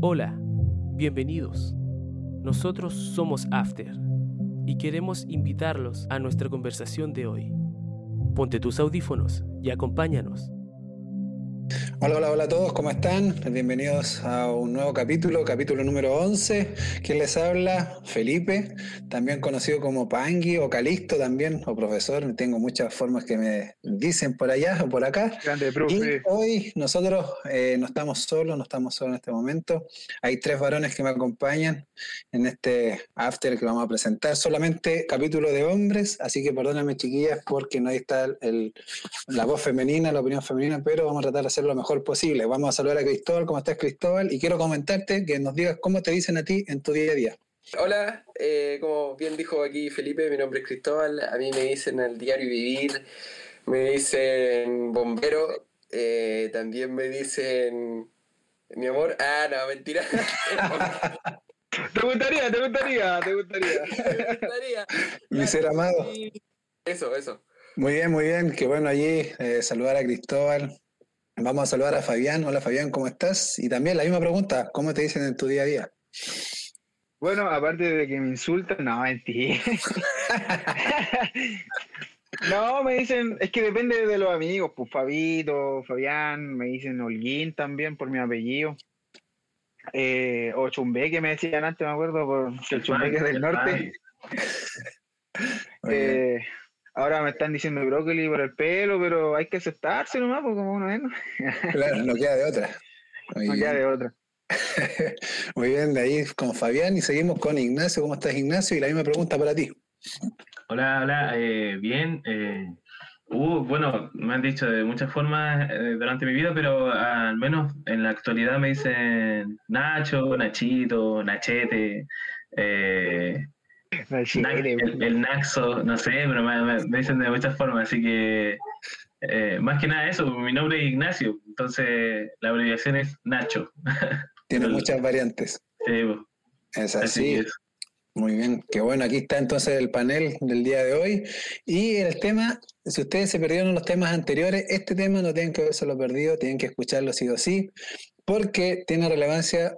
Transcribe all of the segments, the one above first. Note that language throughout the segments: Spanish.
Hola, bienvenidos. Nosotros somos After y queremos invitarlos a nuestra conversación de hoy. Ponte tus audífonos y acompáñanos. Hola, hola, hola a todos, ¿cómo están? Bienvenidos a un nuevo capítulo, capítulo número 11. ¿Quién les habla? Felipe, también conocido como Pangui o Calisto también, o profesor. Tengo muchas formas que me dicen por allá o por acá. Grande, Y profe. hoy nosotros eh, no estamos solos, no estamos solos en este momento. Hay tres varones que me acompañan en este after que vamos a presentar. Solamente capítulo de hombres, así que perdónenme chiquillas porque no ahí está el- la voz femenina, la opinión femenina, pero vamos a tratar de hacer lo mejor posible. Vamos a saludar a Cristóbal, ¿cómo estás Cristóbal? Y quiero comentarte que nos digas cómo te dicen a ti en tu día a día. Hola, eh, como bien dijo aquí Felipe, mi nombre es Cristóbal, a mí me dicen el diario vivir, me dicen bombero, eh, también me dicen mi amor, ah, no, mentira. ¿Te gustaría? ¿Te gustaría? ¿Te gustaría? Me gustaría. Mi ser amado. Eso, eso. Muy bien, muy bien. Qué bueno allí eh, saludar a Cristóbal. Vamos a saludar a Fabián. Hola Fabián, ¿cómo estás? Y también la misma pregunta, ¿cómo te dicen en tu día a día? Bueno, aparte de que me insultan, no, mentira. No, me dicen, es que depende de los amigos, pues Fabito, Fabián, me dicen Holguín también por mi apellido. Eh, o Chumbeque me decían antes, me acuerdo, por el Chumbeque es del norte. Eh, ahora me están diciendo brócoli por el pelo, pero hay que aceptarse nomás, pues como uno es, ¿no? Claro, no queda de otra. Muy No bien. queda de otra. Muy bien, de ahí con Fabián y seguimos con Ignacio. ¿Cómo estás, Ignacio? Y la misma pregunta para ti. Hola, hola, eh, bien. eh, uh, bueno, me han dicho de muchas formas eh, durante mi vida, pero al menos en la actualidad me dicen Nacho, Nachito, Nachete, eh, No, sí, Na- el, el Naxo, no sé, pero me, me- me dicen de muchas formas, así que eh, más que nada eso, mi nombre es Ignacio, entonces la abreviación es Nacho. Tiene muchas variantes. Sí, Es así así. es. Muy bien, qué bueno, aquí está entonces el panel del día de hoy. Y el tema, si ustedes se perdieron los temas anteriores, este tema no tienen que habérselo perdido, tienen que escucharlo sí o sí, porque tiene relevancia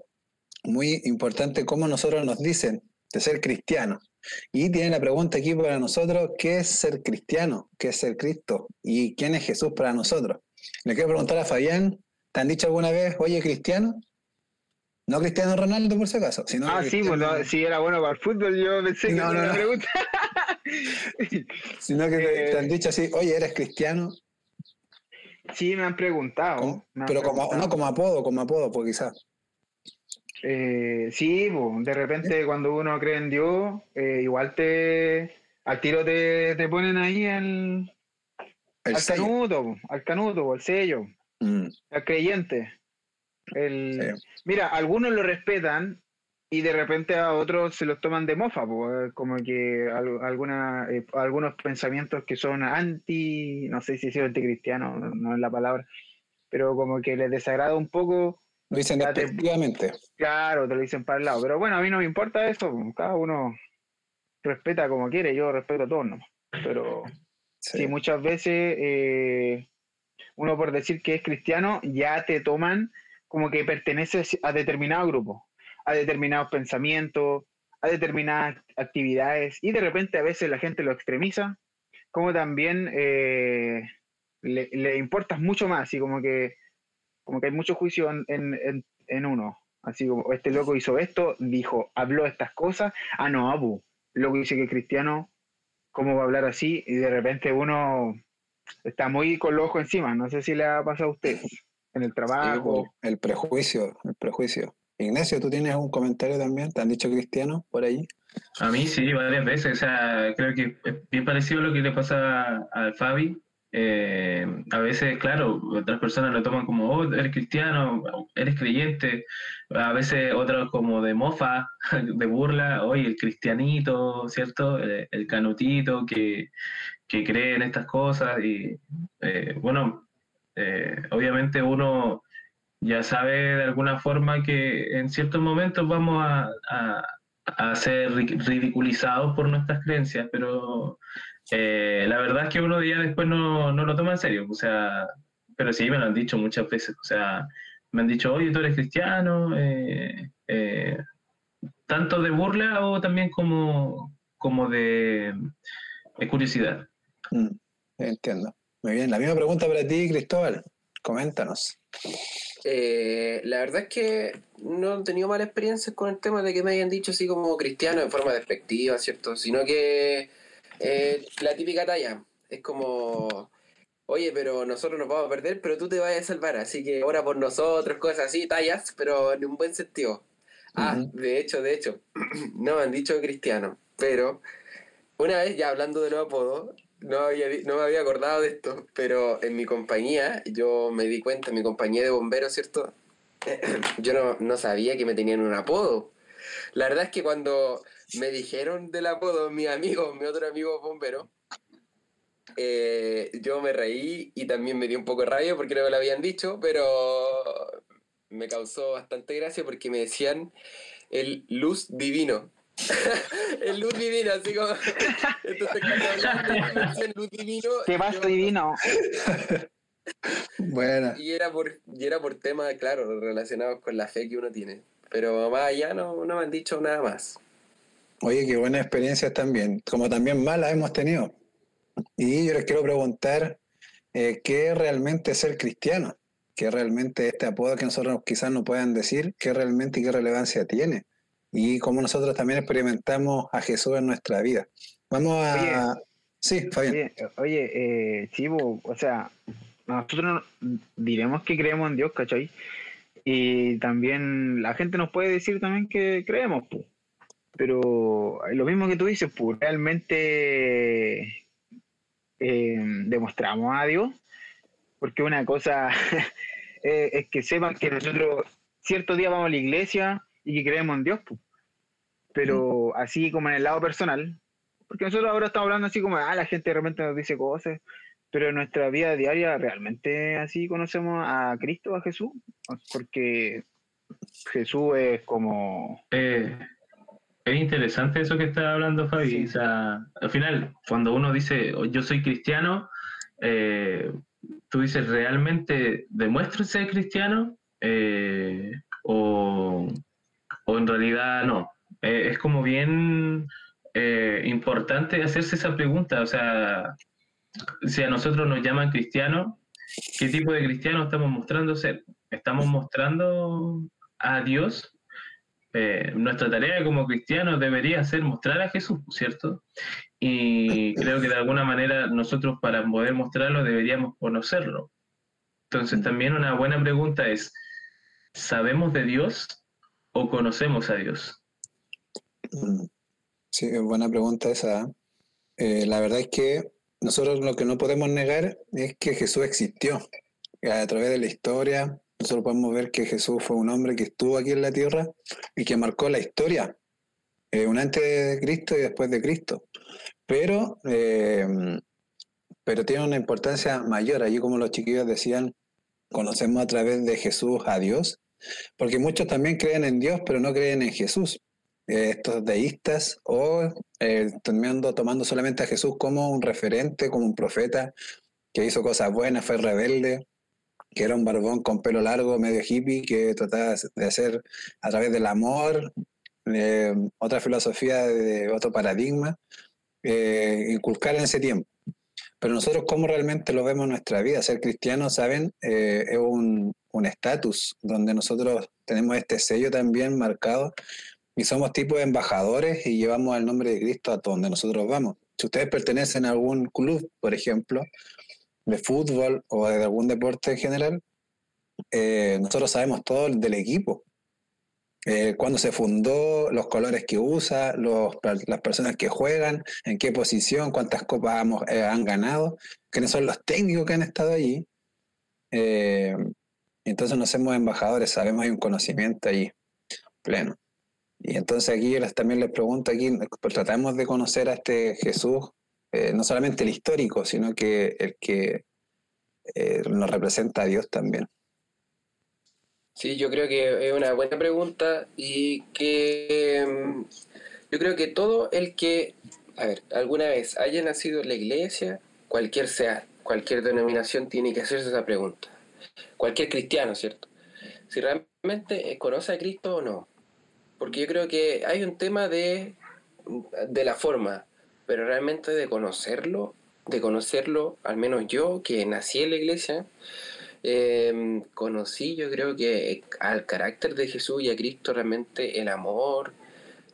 muy importante como nosotros nos dicen de ser cristianos. Y tiene la pregunta aquí para nosotros, ¿qué es ser cristiano? ¿Qué es ser Cristo? ¿Y quién es Jesús para nosotros? Le quiero preguntar a Fabián, ¿te han dicho alguna vez, oye, cristiano? No Cristiano Ronaldo, por si acaso, sino Ah, sí, cristiano- pues no, si era bueno para el fútbol, yo pensé que No, no, no. pregunta. Sino que te, Eh, te han dicho así, oye, eres cristiano, sí, me han preguntado. Como- me han pero como, no como apodo, como apodo, pues quizás. Eh, sí, pues, de repente cuando uno cree en Dios, eh, igual te. Al tiro te, te ponen ahí al, El al sello. canuto, al canuto, al sello, Mm, al creyente. El, sí. Mira, algunos lo respetan y de repente a otros se los toman de mofa, po, eh, como que al- alguna, eh, algunos pensamientos que son anti, no sé si es anticristiano, no, no es la palabra, pero como que les desagrada un poco, Lo dicen despectivamente. claro, te lo dicen para el lado. Pero bueno, a mí no me importa eso, cada uno respeta como quiere, yo respeto a todos, ¿no? Pero Sí. sí, muchas veces eh, uno por decir que es cristiano ya te toman como que perteneces a determinado grupo, a determinados pensamientos, a determinadas actividades y de repente a veces la gente lo extremiza, como también eh, le, le importas mucho más y como que, como que hay mucho juicio en, en- en- en uno. Así como este loco hizo esto, dijo, habló estas cosas, ah no, abu, loco dice que cristiano, ¿cómo va a hablar así? Y de repente uno está muy con los ojos encima. No sé si le ha pasado a usted en el Sí, trabajo. pues, el prejuicio, el prejuicio. Ignacio, ¿tú tienes un comentario también? ¿Te han dicho cristiano por ahí? A mí sí, varias veces. O sea, creo que es bien parecido a lo que le pasa al Fabi. Eh, a veces, claro, otras personas lo toman como, oh, eres cristiano, eres creyente. A veces otros como de mofa, de burla, oye, el cristianito, ¿cierto? El, el canutito que, que cree en estas cosas. Y eh, bueno, eh, obviamente uno ya sabe de alguna forma que en ciertos momentos vamos a, a- a ser ri- ridiculizados por nuestras creencias, pero eh, la verdad es que uno ya después no, no lo toma en serio, o sea, pero sí me lo han dicho muchas veces, o sea, me han dicho, oye, tú eres cristiano, eh, eh, tanto de burla o también como, como de, curiosidad. Mm, entiendo. Muy bien, la misma pregunta para ti, Cristóbal. Coméntanos. Eh, la verdad es que no he tenido mala experiencia con el tema de que me hayan dicho así como cristiano en forma despectiva, ¿cierto? Sino que la típica talla es como, oye, pero nosotros nos vamos a perder, pero tú te vas a salvar, así que ahora por nosotros, cosas así, tallas, pero en un buen sentido. Ah, de hecho, de hecho, no me han dicho cristiano, pero una vez ya hablando de los apodos, no, había, no me había acordado de esto, pero en mi compañía, yo me di cuenta, en mi compañía de bomberos, ¿cierto? yo no, no sabía que me tenían un apodo. La verdad es que cuando me dijeron del apodo, mi amigo, mi otro amigo bombero, eh, yo me reí y también me dio un poco de rabia porque no me lo habían dicho, pero me causó bastante gracia porque me decían el luz divino. el luz divino, así como. Entonces, cuando hablaban me decían luz divino. ¿Qué más divino? bueno. Y era, por, y era por temas, claro, relacionados con la fe que uno tiene. Pero más allá no, no me han dicho nada más. Oye, qué buena experiencia también. Como también malas hemos tenido. Y yo les quiero preguntar, eh, ¿qué realmente es ser cristiano? ¿Qué realmente este apodo que nosotros quizás no puedan decir, qué realmente y qué relevancia tiene? Y cómo nosotros también experimentamos a Jesús en nuestra vida. Vamos a... sí, Fabián. Oye, eh, Chivo, o sea, nosotros diremos que creemos en Dios, ¿cachai? Y también la gente nos puede decir también que creemos, pues. Pero lo mismo que tú dices, pues realmente eh, demostramos a Dios, porque una cosa es que sepan que nosotros cierto día vamos a la iglesia y que creemos en Dios, pero así como en el lado personal, porque nosotros ahora estamos hablando así como, ah, la gente realmente nos dice cosas, pero en nuestra vida diaria realmente así conocemos a Cristo, a Jesús, porque Jesús es como... Eh, es interesante eso que está hablando Fabi. O sea, al final, cuando uno dice oh, yo soy cristiano, eh, tú dices, ¿realmente demuestro ser cristiano? Eh, o, en realidad no. Eh, es como bien importante hacerse esa pregunta. O sea, si a nosotros nos llaman cristianos, ¿qué tipo de cristiano estamos mostrando ser? ¿Estamos mostrando a Dios eh, nuestra tarea como cristianos debería ser mostrar a Jesús, ¿cierto? Y creo que de alguna manera nosotros para poder mostrarlo deberíamos conocerlo. Entonces también una buena pregunta es, ¿sabemos de Dios o conocemos a Dios? Sí, es buena pregunta esa. Eh, la verdad es que nosotros lo que no podemos negar es que Jesús existió a través de la historia, nosotros podemos ver que Jesús fue un hombre que estuvo aquí en la tierra y que marcó la historia, eh, un antes de Cristo y después de Cristo. Pero, eh, pero tiene una importancia mayor. Allí, como los chiquillos decían, conocemos a través de Jesús a Dios, porque muchos también creen en Dios, pero no creen en Jesús. Eh, estos deístas o tomando, tomando solamente a Jesús como un referente, como un profeta que hizo cosas buenas, fue rebelde, que era un barbón con pelo largo, medio hippie, que trataba de hacer a través del amor, otra filosofía, de otro paradigma, eh, inculcar en ese tiempo. Pero nosotros, ¿cómo realmente lo vemos en nuestra vida? Ser cristianos, ¿saben? Eh, es un estatus donde nosotros tenemos este sello también marcado y somos tipo de embajadores y llevamos el nombre de Cristo a donde nosotros vamos. Si ustedes pertenecen a algún club, por ejemplo, de fútbol o de algún deporte en general, eh, nosotros sabemos todo del equipo. Eh, cuándo se fundó, los colores que usa, los, las personas que juegan, en qué posición, cuántas copas eh, han ganado, quiénes son los técnicos que han estado allí. entonces nos hacemos embajadores, sabemos hay un conocimiento allí pleno. Y entonces aquí también les pregunto aquí, pues tratamos de conocer a este Jesús eh, no solamente el histórico, sino que el que eh, nos representa a Dios también. Sí, yo creo que es una buena pregunta y que mm, yo creo que todo el que, a ver, alguna vez haya nacido en la iglesia, cualquier sea, cualquier denominación tiene que hacerse esa pregunta. Cualquier cristiano, ¿cierto? si realmente conoce a Cristo o no. Porque yo creo que hay un tema de, de la forma, pero realmente de conocerlo, de conocerlo, al menos yo que nací en la iglesia, eh, conocí yo creo que al carácter de Jesús y a Cristo realmente el amor,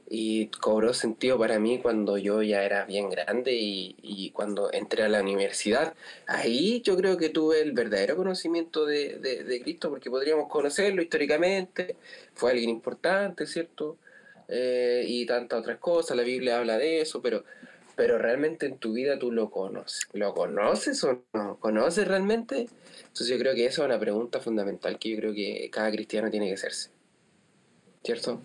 y cobró sentido para mí cuando yo ya era bien grande y, cuando entré a la universidad. Ahí yo creo que tuve el verdadero conocimiento de, de, Cristo porque podríamos conocerlo históricamente, fue alguien importante, ¿cierto? Eh, y tantas otras cosas, la Biblia habla de eso, pero, pero realmente en tu vida tú lo conoces. ¿Lo conoces o no? ¿Conoces realmente? Entonces yo creo que esa es una pregunta fundamental que yo creo que cada cristiano tiene que hacerse. ¿Cierto?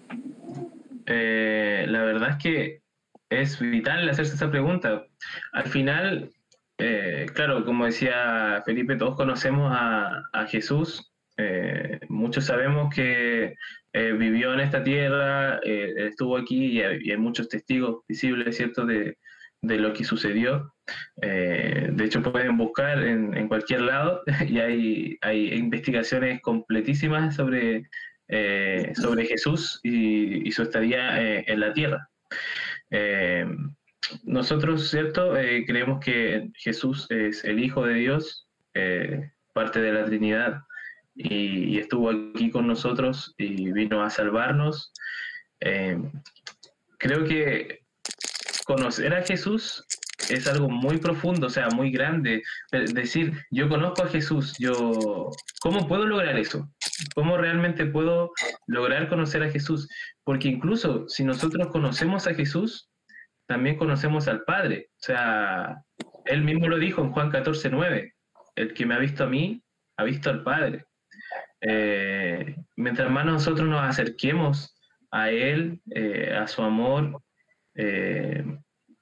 Eh, la verdad es que es vital hacerse esa pregunta. Al final, eh, claro, como decía Felipe, todos conocemos a, Jesús, eh, muchos sabemos que vivió en esta tierra, estuvo aquí y hay, muchos testigos visibles, ¿cierto?, de, lo que sucedió. de hecho, pueden buscar en, cualquier lado y hay, hay investigaciones completísimas sobre eh, sobre Jesús y, su estadía eh, en la tierra. Eh, nosotros, ¿cierto? creemos que Jesús es el Hijo de Dios, parte de la Trinidad, y, estuvo aquí con nosotros y vino a salvarnos. creo que conocer a Jesús es algo muy profundo, o sea, muy grande. Decir, yo conozco a Jesús, yo, ¿cómo puedo lograr eso? ¿Cómo realmente puedo lograr conocer a Jesús? Porque incluso si nosotros conocemos a Jesús, también conocemos al Padre. O sea, él mismo lo dijo en Juan 14, 9. El que me ha visto a mí, ha visto al Padre. Eh, mientras más nosotros nos acerquemos a Él, eh, a su amor, eh,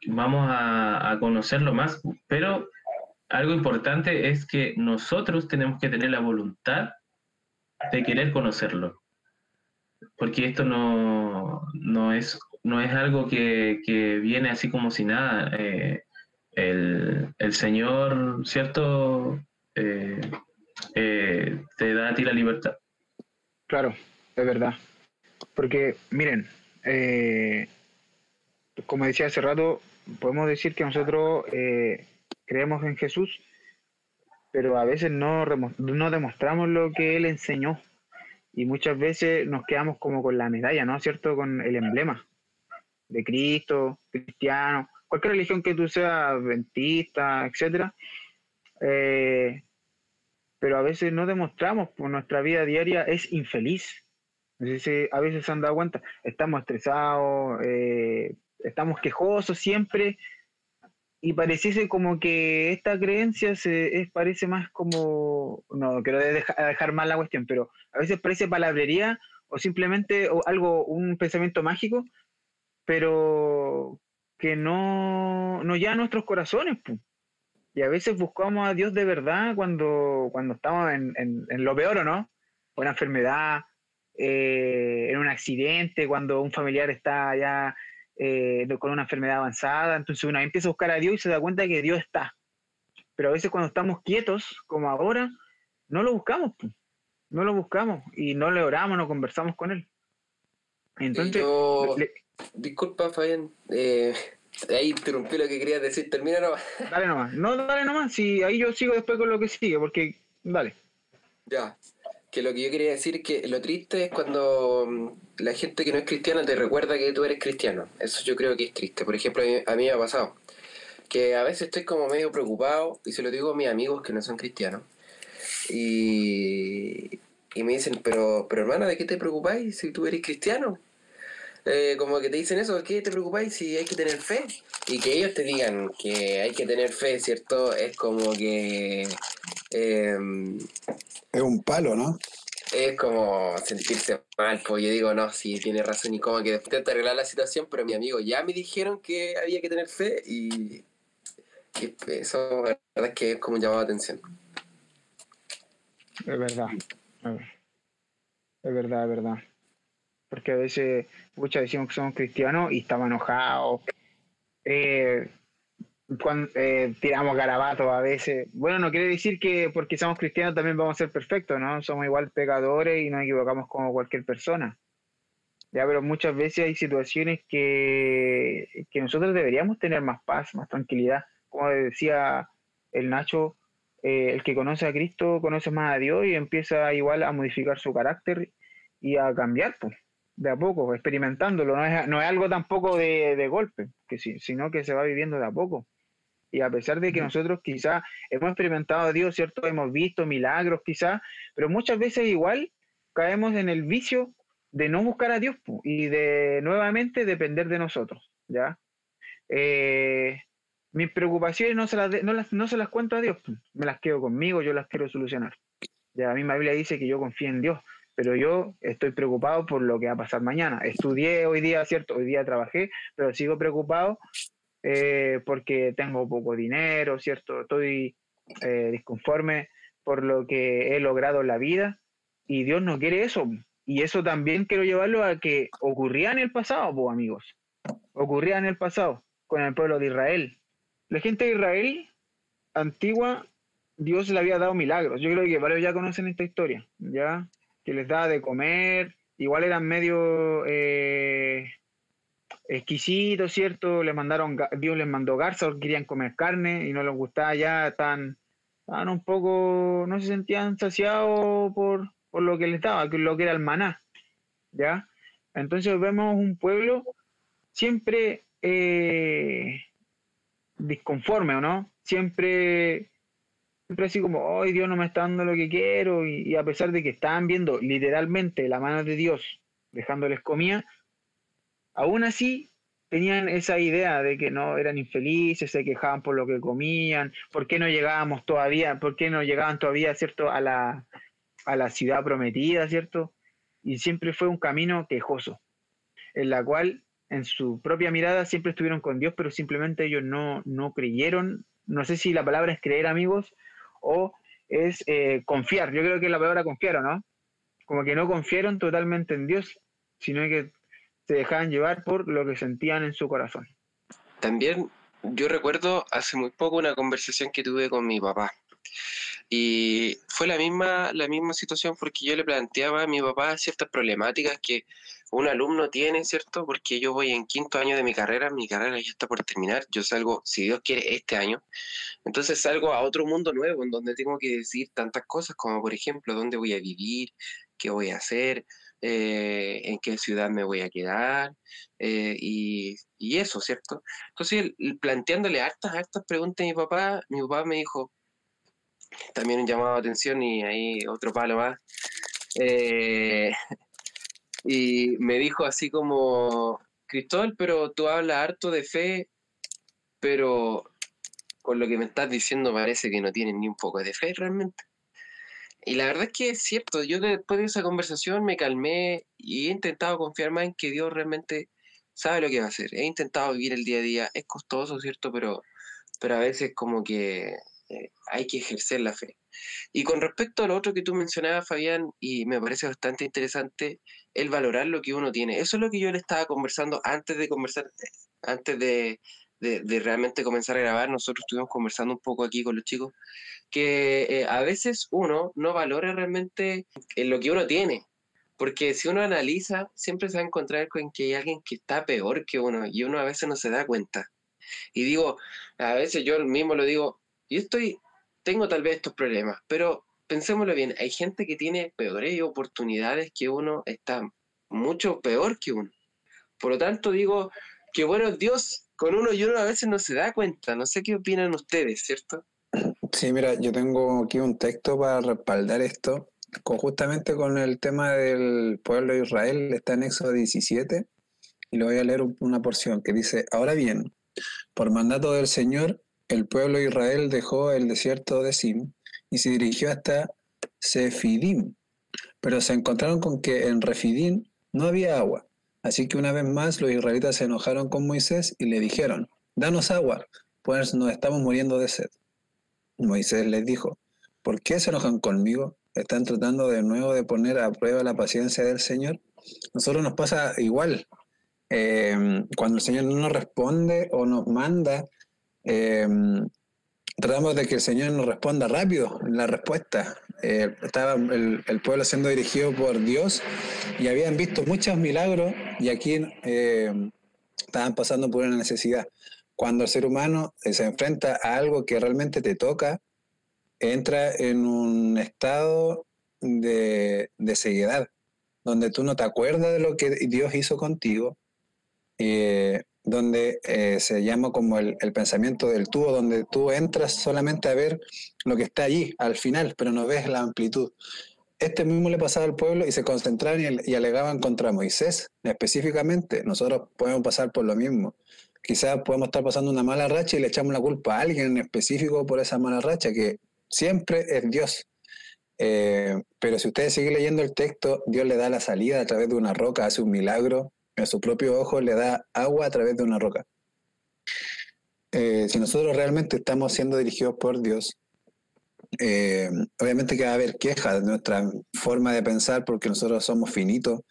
vamos a, conocerlo más. Pero algo importante es que nosotros tenemos que tener la voluntad de querer conocerlo. Porque esto no, no, es, no es algo que, viene así como si nada. Eh, el, el, Señor, ¿cierto? Eh, te da a ti la libertad. Claro, es verdad. Porque, miren, como decía hace rato, podemos decir que nosotros creemos en Jesús, pero a veces no, no demostramos lo que él enseñó y muchas veces nos quedamos como con la medalla, ¿no? ¿Cierto? Con el emblema de Cristo, cristiano, cualquier religión que tú seas, adventista, etcétera. Eh, pero a veces no demostramos, por nuestra vida diaria es infeliz. a veces se han dado cuenta, estamos estresados, eh, estamos quejosos siempre, y pareciese como que esta creencia parece más como, no quiero dejar, mal la cuestión, pero a veces parece palabrería o simplemente algo, un pensamiento mágico, pero que no, no a nuestros corazones. Y a veces buscamos a Dios de verdad cuando, cuando estamos en, en, lo peor, ¿o no? Una enfermedad, eh, en un accidente, cuando un familiar está ya eh, con una enfermedad avanzada, entonces uno empieza a buscar a Dios y se da cuenta que Dios está. Pero a veces cuando estamos quietos, como ahora, no lo buscamos, no lo buscamos y no le oramos, no conversamos con Él. Entonces, disculpa Fabián, eh, ahí interrumpí lo que querías decir, termina nomás. Dale nomás, no, dale nomás, si ahí yo sigo después con lo que sigue, porque, dale. Ya, que lo que yo quería decir es que lo triste es cuando mm, la gente que no es cristiana te recuerda que tú eres cristiano. Eso yo creo que es triste. Por ejemplo, a mí, me ha pasado que a veces estoy como medio preocupado y se lo digo a mis amigos que no son cristianos. Y, y me dicen, pero, pero hermana, ¿de qué te preocupáis si tú eres cristiano? Eh, como que te dicen eso, ¿de qué te preocupáis si hay que tener fe? Y que ellos te digan que hay que tener fe, ¿cierto? Es como que... Eh, es un palo, ¿no? Es como sentirse mal, pues yo digo, no, sí, tiene razón y como que después de arreglar la situación, pero mi amigo ya me dijeron que había que tener fe y, eso la verdad es que es como un llamado de atención. Es verdad, es verdad, es verdad. Porque a veces, muchas decimos que somos cristianos y estamos enojados. Eh, eh, tiramos garabatos a veces. Bueno, no quiere decir que porque somos cristianos también vamos a ser perfectos, ¿no? Somos igual pecadores y nos equivocamos como cualquier persona. Ya, pero muchas veces hay situaciones que, que nosotros deberíamos tener más paz, más tranquilidad. Como decía el Nacho, eh, el que conoce a Cristo conoce más a Dios y empieza igual a modificar su carácter y a cambiar, pues, de a poco, experimentándolo. No es, no es algo tampoco de, de golpe, que sí, sino que se va viviendo de a poco. Y a pesar de que nosotros quizás hemos experimentado a Dios, ¿cierto? Hemos visto milagros quizás, pero muchas veces igual caemos en el vicio de no buscar a Dios y de nuevamente depender de nosotros, ¿ya? Eh, mis preocupaciones no se, las no, las, no se las cuento a Dios, me las quedo conmigo, yo las quiero solucionar. Ya, la Biblia dice que yo confío en Dios, pero yo estoy preocupado por lo que va a pasar mañana. Estudié hoy día, ¿cierto? Hoy día trabajé, pero sigo preocupado eh, porque tengo poco dinero, ¿cierto? Estoy eh, disconforme por lo que he logrado en la vida y Dios no quiere eso. Y eso también quiero llevarlo a que ocurría en el pasado, pues amigos. Ocurría en el pasado con el pueblo de Israel. La gente de Israel antigua, Dios le había dado milagros. Yo creo que varios ya conocen esta historia, ¿ya? Que les daba de comer, igual eran medio eh, exquisito, ¿cierto? Le mandaron, Dios les mandó garza querían comer carne y no les gustaba ya, estaban, un poco, no se sentían saciados por, lo que les daba, lo que era el maná, ¿ya? Entonces vemos un pueblo siempre eh, disconforme, ¿o no? Siempre, siempre así como, hoy Dios no me está dando lo que quiero, y, y a pesar de que estaban viendo literalmente la mano de Dios dejándoles comida, aún así tenían esa idea de que no eran infelices, se quejaban por lo que comían, por qué no llegábamos todavía, por qué no llegaban todavía, ¿cierto?, a la, a la ciudad prometida, ¿cierto? Y siempre fue un camino quejoso, en la cual en su propia mirada siempre estuvieron con Dios, pero simplemente ellos no, no creyeron, no sé si la palabra es creer amigos o es eh, confiar, yo creo que la palabra confiar, ¿no? Como que no confiaron totalmente en Dios, sino que se dejaban llevar por lo que sentían en su corazón. También yo recuerdo hace muy poco una conversación que tuve con mi papá. Y fue la misma, la misma situación porque yo le planteaba a mi papá ciertas problemáticas que un alumno tiene, ¿cierto? Porque yo voy en quinto año de mi carrera, mi carrera ya está por terminar, yo salgo, si Dios quiere, este año. Entonces salgo a otro mundo nuevo en donde tengo que decir tantas cosas como, por ejemplo, dónde voy a vivir, qué voy a hacer, eh, en qué ciudad me voy a quedar eh, y, eso, ¿cierto? Entonces, planteándole hartas, hartas preguntas a mi papá, mi papá me dijo, también un llamado de atención y ahí otro palo más, eh, y me dijo así como, Cristóbal, pero tú hablas harto de fe, pero con lo que me estás diciendo parece que no tienes ni un poco de fe realmente. Y la verdad es que es cierto, yo después de esa conversación me calmé y he intentado confiar más en que Dios realmente sabe lo que va a hacer. He intentado vivir el día a día, es costoso, ¿cierto? Pero, pero a veces como que eh, hay que ejercer la fe. Y con respecto a lo otro que tú mencionabas, Fabián, y me parece bastante interesante, el valorar lo que uno tiene. Eso es lo que yo le estaba conversando antes de conversar, antes de, de, realmente comenzar a grabar, nosotros estuvimos conversando un poco aquí con los chicos, que eh, a veces uno no valora realmente en lo que uno tiene. Porque si uno analiza, siempre se va a encontrar con que hay alguien que está peor que uno y uno a veces no se da cuenta. Y digo, a veces yo mismo lo digo, yo estoy, tengo tal vez estos problemas, pero pensémoslo bien, hay gente que tiene peores oportunidades que uno, está mucho peor que uno. Por lo tanto, digo, que bueno, Dios con uno y uno a veces no se da cuenta. No sé qué opinan ustedes, ¿cierto? Sí, mira, yo tengo aquí un texto para respaldar esto, justamente con el tema del pueblo de Israel, está en Éxodo 17, y lo voy a leer una porción que dice, ahora bien, por mandato del Señor, el pueblo de Israel dejó el desierto de Sim y se dirigió hasta Sefidim, pero se encontraron con que en Refidim no había agua. Así que una vez más los israelitas se enojaron con Moisés y le dijeron, danos agua, pues nos estamos muriendo de sed. Moisés les dijo, ¿por qué se enojan conmigo? ¿Están tratando de nuevo de poner a prueba la paciencia del Señor? Nosotros nos pasa igual. Em, cuando el Señor no nos responde o nos manda eh, tratamos de que el Señor nos responda rápido en la respuesta. Eh, estaba el, el, pueblo siendo dirigido por Dios y habían visto muchos milagros y aquí eh, estaban pasando por una necesidad. Cuando el ser humano se enfrenta a algo que realmente te toca, entra en un estado de, de ceguedad, donde tú no te acuerdas de lo que Dios hizo contigo, eh, donde eh, se llama como el, pensamiento del tubo, donde tú entras solamente a ver lo que está allí al final, pero no ves la amplitud. Este mismo le pasaba al pueblo y se concentraron y, y alegaban contra Moisés específicamente. Nosotros podemos pasar por lo mismo. Quizás podemos estar pasando una mala racha y le echamos la culpa a alguien en específico por esa mala racha, que siempre es Dios. Eh, pero si ustedes siguen leyendo el texto, Dios le da la salida a través de una roca, hace un milagro, en su propio ojo le da agua a través de una roca. Eh, si nosotros realmente estamos siendo dirigidos por Dios, eh, obviamente que va a haber quejas de nuestra forma de pensar porque nosotros somos finitos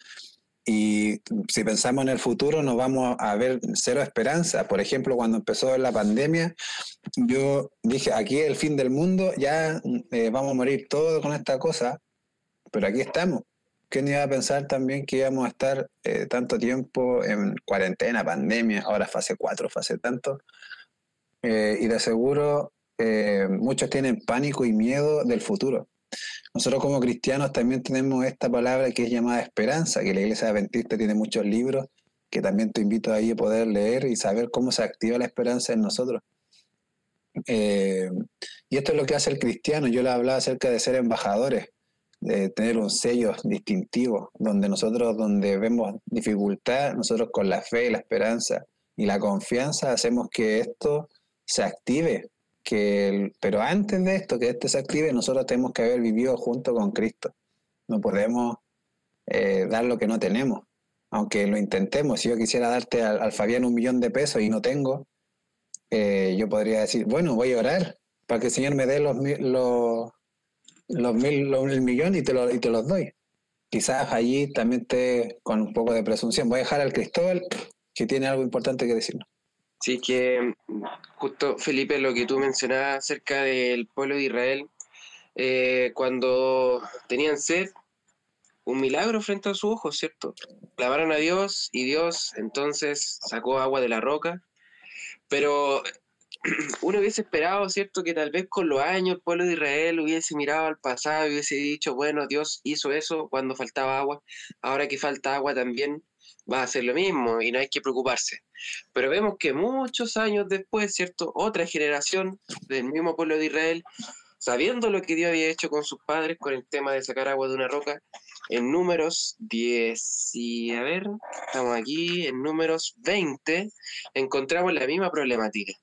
y si pensamos en el futuro nos vamos a ver cero esperanza. Por ejemplo, cuando empezó la pandemia, yo dije, aquí es el fin del mundo, ya eh, vamos a morir todos con esta cosa, pero aquí estamos. ¿Quién iba a pensar también que íbamos a estar eh, tanto tiempo en cuarentena, pandemia, ahora fase 4, fase tanto? Eh, y de seguro eh, muchos tienen pánico y miedo del futuro. Nosotros como cristianos también tenemos esta palabra que es llamada esperanza, que la iglesia adventista tiene muchos libros que también te invito ahí a poder leer y saber cómo se activa la esperanza en nosotros. Eh, y esto es lo que hace el cristiano. Yo le hablaba acerca de ser embajadores de tener un sello distintivo, donde nosotros, donde vemos dificultad, nosotros con la fe, la esperanza y la confianza hacemos que esto se active. Que pero antes de esto, que esto se active, nosotros tenemos que haber vivido junto con Cristo. No podemos eh, dar lo que no tenemos, aunque lo intentemos. Si yo quisiera darte al, al Fabián un millón de pesos y no tengo, eh, yo podría decir, bueno, voy a orar para que el Señor me dé los, los, los mil, los, el millón y te, lo, y te los doy. Quizás allí también esté con un poco de presunción. Voy a dejar al Cristóbal, que tiene algo importante que decirnos. Sí, que justo Felipe, lo que tú mencionabas acerca del pueblo de Israel, eh, cuando tenían sed, un milagro frente a sus ojos, ¿cierto? Clamaron a Dios y Dios entonces sacó agua de la roca, pero uno hubiese esperado, ¿cierto?, que tal vez con los años el pueblo de Israel hubiese mirado al pasado y hubiese dicho, bueno, Dios hizo eso cuando faltaba agua, ahora que falta agua también va a hacer lo mismo y no hay que preocuparse. Pero vemos que muchos años después, ¿cierto?, otra generación del mismo pueblo de Israel, sabiendo lo que Dios había hecho con sus padres con el tema de sacar agua de una roca, en números 10 y a ver, estamos aquí, en números 20, encontramos la misma problemática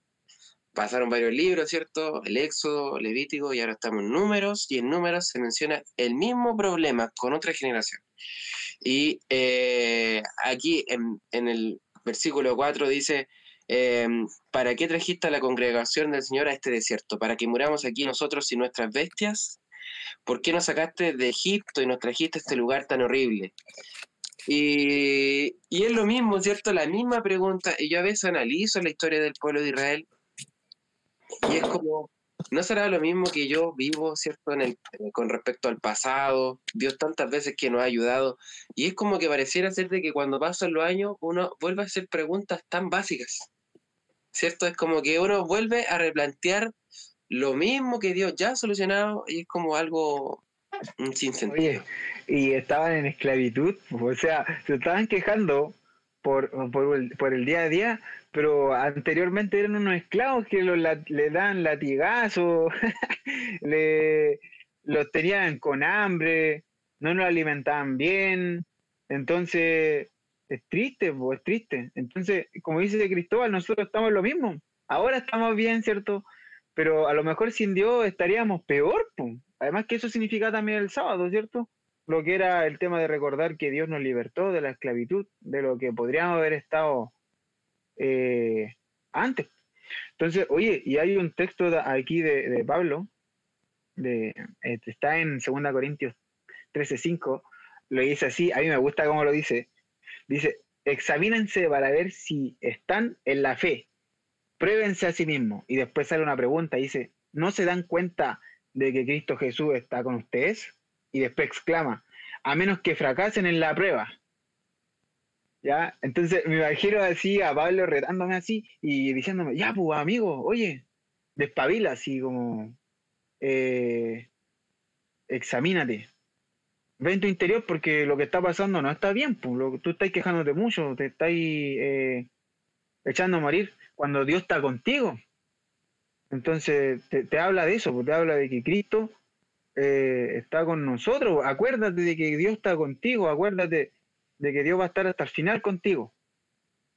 pasaron varios libros, ¿cierto? El Éxodo, Levítico, y ahora estamos en números, y en números se menciona el mismo problema con otra generación. Y eh, aquí en, en, el versículo 4 dice, eh, ¿para qué trajiste a la congregación del Señor a este desierto? ¿Para que muramos aquí nosotros y nuestras bestias? ¿Por qué nos sacaste de Egipto y nos trajiste a este lugar tan horrible? Y, y, es lo mismo, ¿cierto? La misma pregunta. Y yo a veces analizo la historia del pueblo de Israel y es como, ¿no será lo mismo que yo vivo, ¿cierto? Con respecto al pasado, Dios tantas veces que nos ha ayudado, y es como que pareciera ser de que cuando pasan los años uno vuelve a hacer preguntas tan básicas, ¿cierto? Es como que uno vuelve a replantear lo mismo que Dios ya ha solucionado y es como algo sin sentido. Oye, y estaban en esclavitud, o sea, se estaban quejando por, por el día a día, pero anteriormente eran unos esclavos que lo, la, le dan latigazos, le, los tenían con hambre, no nos alimentaban bien, entonces es triste, es triste. Entonces, como dice Cristóbal, nosotros estamos lo mismo, ahora estamos bien, ¿cierto? Pero a lo mejor sin Dios estaríamos peor, pues. además que eso significa también el sábado, ¿cierto? Lo que era el tema de recordar que Dios nos libertó de la esclavitud, de lo que podríamos haber estado eh, antes. Entonces, oye, y hay un texto aquí de, Pablo, de, este, está en 2 Corintios 13:5, lo dice así, a mí me gusta cómo lo dice. Dice, examínense para ver si están en la fe. pruébense a sí mismos. Y después sale una pregunta dice, ¿no se dan cuenta de que Cristo Jesús está con ustedes? Y después exclama, a menos que fracasen en la prueba. ¿Ya? Entonces me imagino así a Pablo retándome así y diciéndome, ya, pues amigo, oye, despabila, así como, eh, examínate. Ve en tu interior porque lo que está pasando no está bien, pues, tú estás quejándote mucho, te estás eh, echando a morir cuando Dios está contigo. Entonces te, habla de eso, pues, te habla de que Cristo eh, está con nosotros. Acuérdate de que Dios está contigo, acuérdate de que Dios va a estar hasta el final contigo.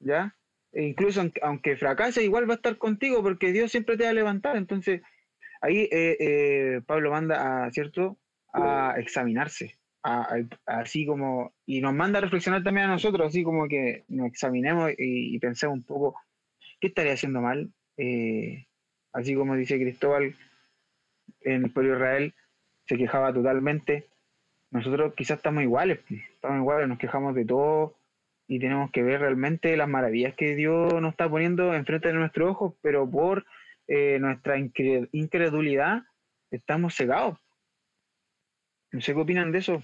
¿Ya? E incluso aunque, fracase, igual va a estar contigo porque Dios siempre te va a levantar. Entonces, ahí eh, eh, Pablo manda a, ¿cierto? a examinarse, así como, y nos manda a reflexionar también a nosotros, así como que nos examinemos y, pensemos un poco, ¿qué estaría haciendo mal? Eh, así como dice Cristóbal en el pueblo de Israel, se quejaba totalmente. Nosotros quizás estamos iguales, estamos iguales, nos quejamos de todo y tenemos que ver realmente las maravillas que Dios nos está poniendo enfrente de nuestros ojos, pero por eh, nuestra incredulidad estamos cegados. No sé qué opinan de eso.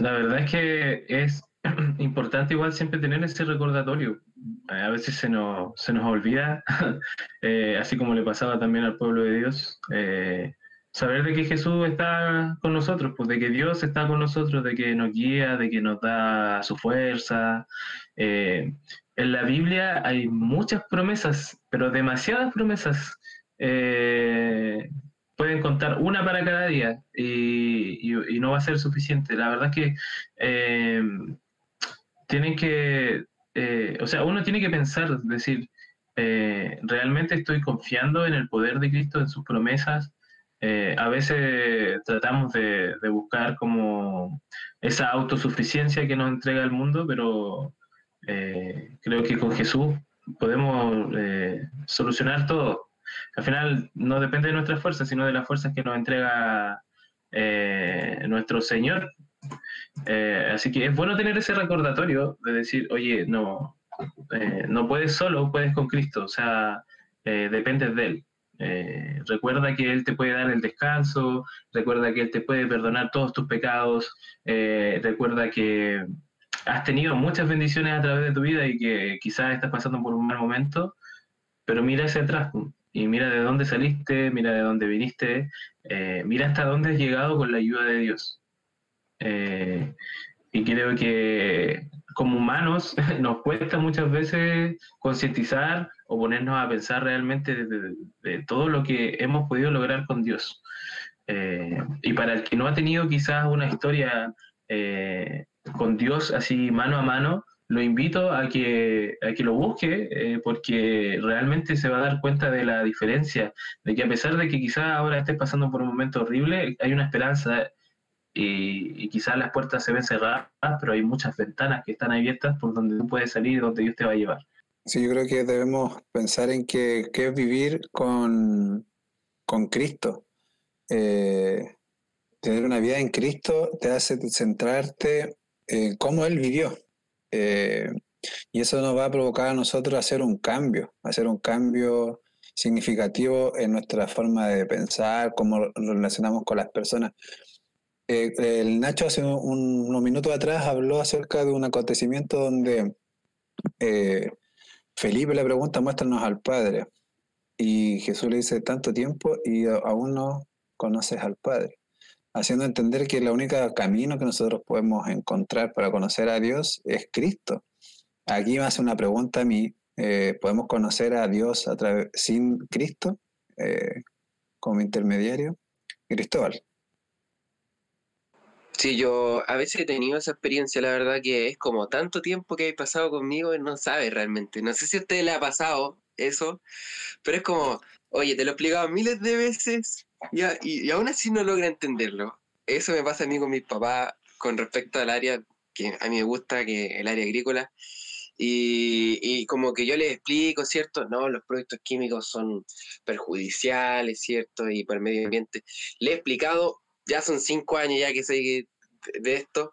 La verdad es que es importante igual siempre tener ese recordatorio. A veces se nos, se nos olvida, eh, así como le pasaba también al pueblo de Dios, eh, saber de que Jesús está con nosotros, pues de que Dios está con nosotros, de que nos guía, de que nos da su fuerza. Eh, en la Biblia hay muchas promesas, pero demasiadas promesas pueden contar una para cada día y, no va a ser suficiente. La verdad es que eh, tienen que, eh, o sea, uno tiene que pensar, decir, eh, realmente estoy confiando en el poder de Cristo, en sus promesas. A veces tratamos de, de, buscar como esa autosuficiencia que nos entrega el mundo, pero creo que con Jesús podemos solucionar todo al final no depende de nuestras fuerzas, sino de las fuerzas que nos entrega eh, nuestro Señor. Eh, así que es bueno tener ese recordatorio de decir, oye, no, eh, no puedes solo, puedes con Cristo, o sea, dependes de Él. Recuerda que Él te puede dar el descanso, recuerda que Él te puede perdonar todos tus pecados, recuerda que has tenido muchas bendiciones a través de tu vida y que quizás estás pasando por un mal momento, pero mira hacia atrás, y mira de dónde saliste, mira de dónde viniste, eh, mira hasta dónde has llegado con la ayuda de Dios. Eh, y creo que como humanos nos cuesta muchas veces concientizar o ponernos a pensar realmente de, todo lo que hemos podido lograr con Dios. Eh, y para el que no ha tenido quizás una historia con Dios así mano a mano, lo invito a que, a que lo busque eh, porque realmente se va a dar cuenta de la diferencia, de que a pesar de que quizás ahora estés pasando por un momento horrible, hay una esperanza y, quizás las puertas se ven cerradas, pero hay muchas ventanas que están abiertas por donde tú puedes salir y donde Dios te va a llevar. Sí, yo creo que debemos pensar en que, es vivir con, con Cristo. Eh, tener una vida en Cristo te hace centrarte en cómo Él vivió eh, y eso nos va a provocar a nosotros hacer un cambio, hacer un cambio significativo en nuestra forma de pensar, cómo nos relacionamos con las personas. Eh, el Nacho hace unos minutos atrás habló acerca de un acontecimiento donde Felipe le pregunta, muéstranos al Padre. Y Jesús le dice, tanto tiempo y aún no conoces al Padre haciendo entender que el único camino que nosotros podemos encontrar para conocer a Dios es Cristo. Aquí me hace una pregunta a mí, eh, ¿podemos conocer a Dios a sin Cristo eh, como intermediario? Cristóbal. Sí, yo a veces he tenido esa experiencia, la verdad que es como tanto tiempo que he pasado conmigo y no sabe realmente. No sé si a usted le ha pasado eso, pero es como, oye, te lo he explicado miles de veces y, y, aún así no logra entenderlo. Eso me pasa a mí con mi papá con respecto al área que a mí me gusta, que el área agrícola. Y, y, como que yo les explico, ¿cierto? No, los productos químicos son perjudiciales, ¿cierto? Y para el medio ambiente. Le he explicado, ya son cinco años ya que soy de esto.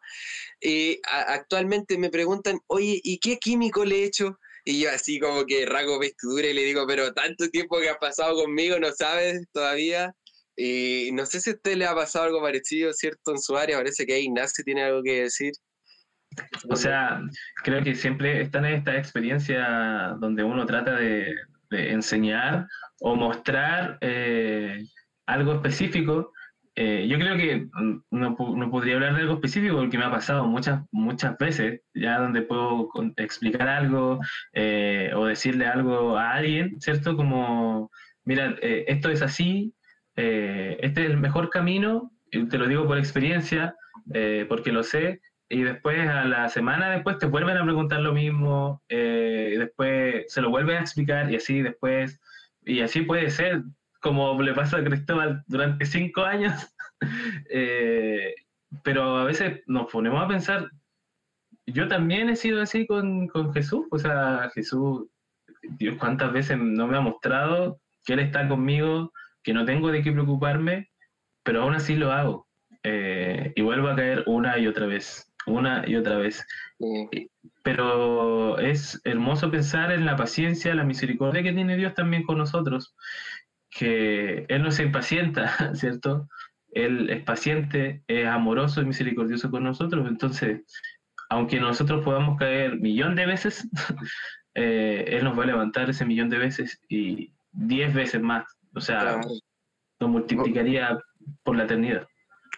Y actualmente me preguntan, oye, ¿y qué químico le he hecho? Y yo así como que rasgo vestidura y le digo, pero tanto tiempo que has pasado conmigo, no sabes todavía. Y no sé si a usted le ha pasado algo parecido, ¿cierto? En su área, parece que Ignacio tiene algo que decir. O sea, creo que siempre están en esta experiencia donde uno trata de, enseñar o mostrar eh, algo específico. Eh, yo creo que no, no, podría hablar de algo específico porque me ha pasado muchas, muchas veces, ya donde puedo explicar algo eh, o decirle algo a alguien, ¿cierto? Como, mira, esto es así, este es el mejor camino, y te lo digo por experiencia, porque lo sé, y después a la semana después te vuelven a preguntar lo mismo, eh, y después se lo vuelven a explicar y así después, y así puede ser, como le pasa a Cristóbal durante cinco años, eh, pero a veces nos ponemos a pensar, yo también he sido así con, con Jesús, o sea, Jesús, Dios cuántas veces no me ha mostrado que Él está conmigo, que no tengo de qué preocuparme, pero aún así lo hago. Eh, y vuelvo a caer una y otra vez una y otra vez. Pero es hermoso pensar en la paciencia, la misericordia que tiene Dios también con nosotros, que Él no se impacienta, ¿cierto? Él es paciente, es amoroso y misericordioso con nosotros. Entonces, aunque nosotros podamos caer millón de veces, eh, Él nos va a levantar ese millón de veces y diez veces más. O sea, lo multiplicaría por la eternidad.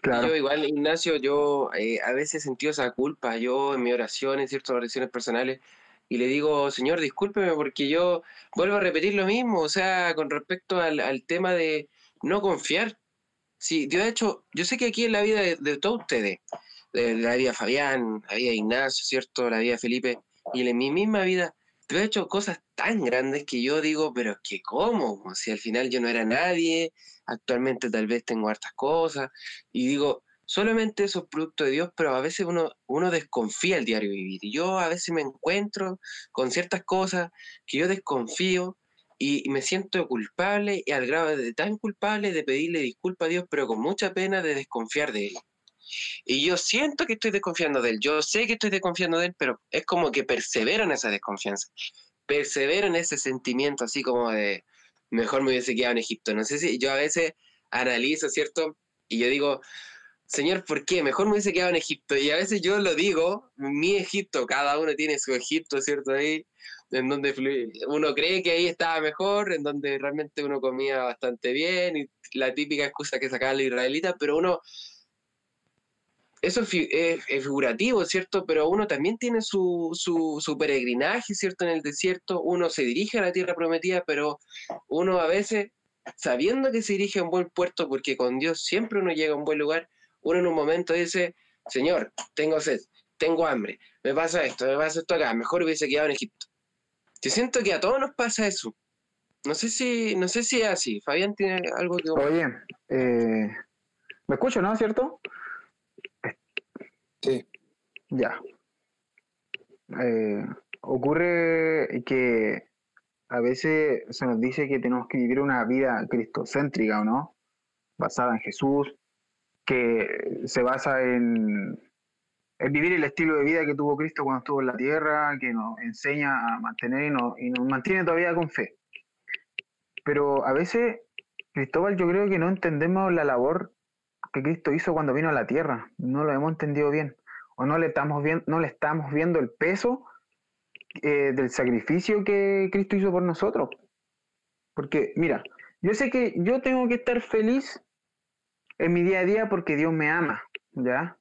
Yo igual, Ignacio, yo eh, a veces he sentido esa culpa, yo en mi oración, en ciertas oraciones personales, y le digo, Señor, discúlpeme porque yo vuelvo a repetir lo mismo, o sea, con respecto al, tema de no confiar. Sí, yo de hecho, yo sé que aquí en la vida de, todos ustedes, de la vida de Fabián, la vida de Ignacio, ¿cierto? La vida de Felipe, y en mi misma vida, yo he hecho cosas tan grandes que yo digo, pero es que ¿cómo? Si al final yo no era nadie, actualmente tal vez tengo hartas cosas, y digo, solamente eso es producto de Dios, pero a veces uno, uno desconfía el diario vivir. Yo a veces me encuentro con ciertas cosas que yo desconfío y me siento culpable y al grado de tan culpable de pedirle disculpas a Dios, pero con mucha pena de desconfiar de Él. Y yo siento que estoy desconfiando de Él, yo sé que estoy desconfiando de Él, pero es como que persevero en esa desconfianza, persevero en ese sentimiento así como de, mejor me hubiese quedado en Egipto. No sé si yo a veces analizo, ¿cierto? Y yo digo, Señor, ¿por qué? Mejor me hubiese quedado en Egipto. Y a veces yo lo digo, mi Egipto, cada uno tiene su Egipto, ¿cierto? Ahí, en donde uno cree que ahí estaba mejor, en donde realmente uno comía bastante bien, y la típica excusa que sacaba la israelita, pero uno eso es, figurativo, ¿cierto? Pero uno también tiene su, su, peregrinaje, ¿cierto? En el desierto, uno se dirige a la tierra prometida, pero uno a veces, sabiendo que se dirige a un buen puerto, porque con Dios siempre uno llega a un buen lugar, uno en un momento dice, Señor, tengo sed, tengo hambre, me pasa esto, me pasa esto acá, mejor hubiese quedado en Egipto. Yo siento que a todos nos pasa eso. No sé si, no sé si es así. Fabián tiene algo que... Oye, eh, ¿me escucho, no? ¿Cierto? Sí. Ya. Eh, ocurre que a veces se nos dice que tenemos que vivir una vida cristocéntrica, ¿o no? Basada en Jesús, que se basa en, vivir el estilo de vida que tuvo Cristo cuando estuvo en la tierra, que nos enseña a mantener y nos, mantiene todavía con fe. Pero a veces, Cristóbal, yo creo que no entendemos la labor que Cristo hizo cuando vino a la tierra. No lo hemos entendido bien. O no le estamos viendo, no le estamos viendo el peso eh, del sacrificio que Cristo hizo por nosotros. Porque, mira, yo sé que yo tengo que estar feliz en mi día a día porque Dios me ama, ¿ya?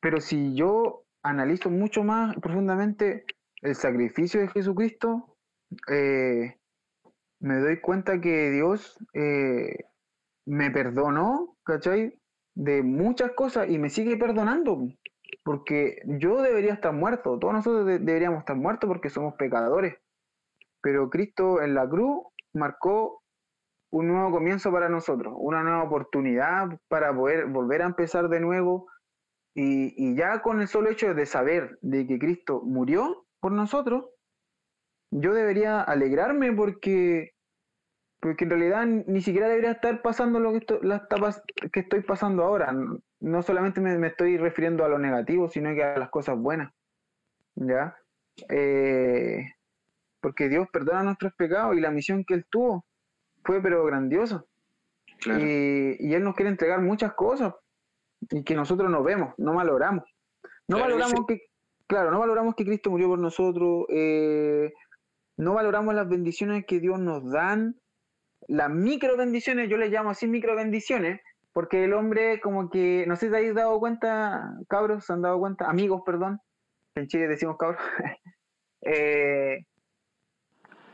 Pero si yo analizo mucho más profundamente el sacrificio de Jesucristo, eh, me doy cuenta que Dios eh, me perdonó, ¿cachai? De muchas cosas y me sigue perdonando. Porque yo debería estar muerto, todos nosotros deberíamos estar muertos porque somos pecadores. Pero Cristo en la cruz marcó un nuevo comienzo para nosotros, una nueva oportunidad para poder volver a empezar de nuevo. Y, y ya con el solo hecho de saber de que Cristo murió por nosotros, yo debería alegrarme porque porque en realidad ni siquiera debería estar pasando lo que estoy, las tapas que estoy pasando ahora. No solamente me, estoy refiriendo a lo negativo, sino que a las cosas buenas. ¿Ya? Eh, porque Dios perdona nuestros pecados y la misión que Él tuvo fue pero grandiosa. Y, y, Él nos quiere entregar muchas cosas y que nosotros no vemos, no valoramos. No valoramos que, claro, no valoramos que Cristo murió por nosotros, eh, no valoramos las bendiciones que Dios nos dan, las micro bendiciones, yo les llamo así micro bendiciones, porque el hombre como que, no sé si habéis dado cuenta, cabros, ¿se han dado cuenta? Amigos, perdón, en Chile decimos cabros, eh,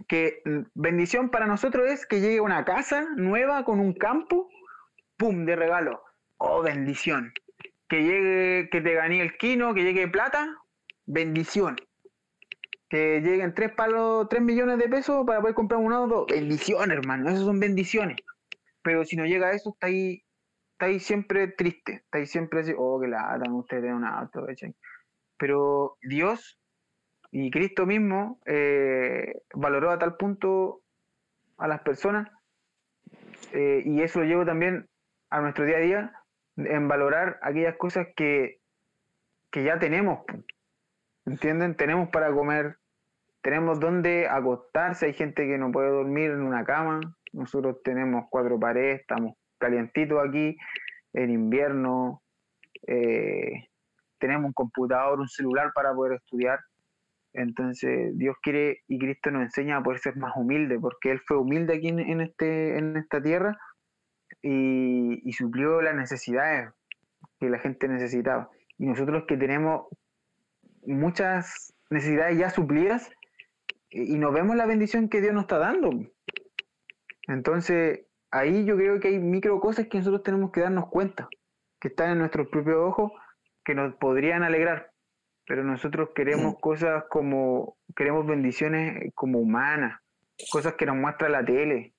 que bendición para nosotros es que llegue una casa nueva con un campo, ¡pum!, de regalo. Oh, bendición. Que llegue, que te gane el quino, que llegue plata, bendición. Que lleguen tres palos, tres millones de pesos para poder comprar un auto, bendición, hermano. Esas son bendiciones. Pero si no llega eso, está ahí, está ahí siempre triste. Está ahí siempre así, oh, que la atan ustedes un auto, Pero Dios y Cristo mismo eh, valoró a tal punto a las personas, eh, y eso lo llevo también a nuestro día a día, en valorar aquellas cosas que, que ya tenemos. ¿Entienden? Tenemos para comer, tenemos donde acostarse, hay gente que no puede dormir en una cama, nosotros tenemos cuatro paredes, estamos calientitos aquí en invierno, eh, tenemos un computador, un celular para poder estudiar. Entonces Dios quiere y Cristo nos enseña a poder ser más humilde, porque Él fue humilde aquí en, este, en esta tierra y, suplió las necesidades que la gente necesitaba. Y nosotros que tenemos muchas necesidades ya suplidas y nos vemos la bendición que Dios nos está dando. Entonces, ahí yo creo que hay micro cosas que nosotros tenemos que darnos cuenta, que están en nuestros propios ojos, que nos podrían alegrar. Pero nosotros queremos cosas como, queremos bendiciones como humanas, cosas que nos muestra la tele,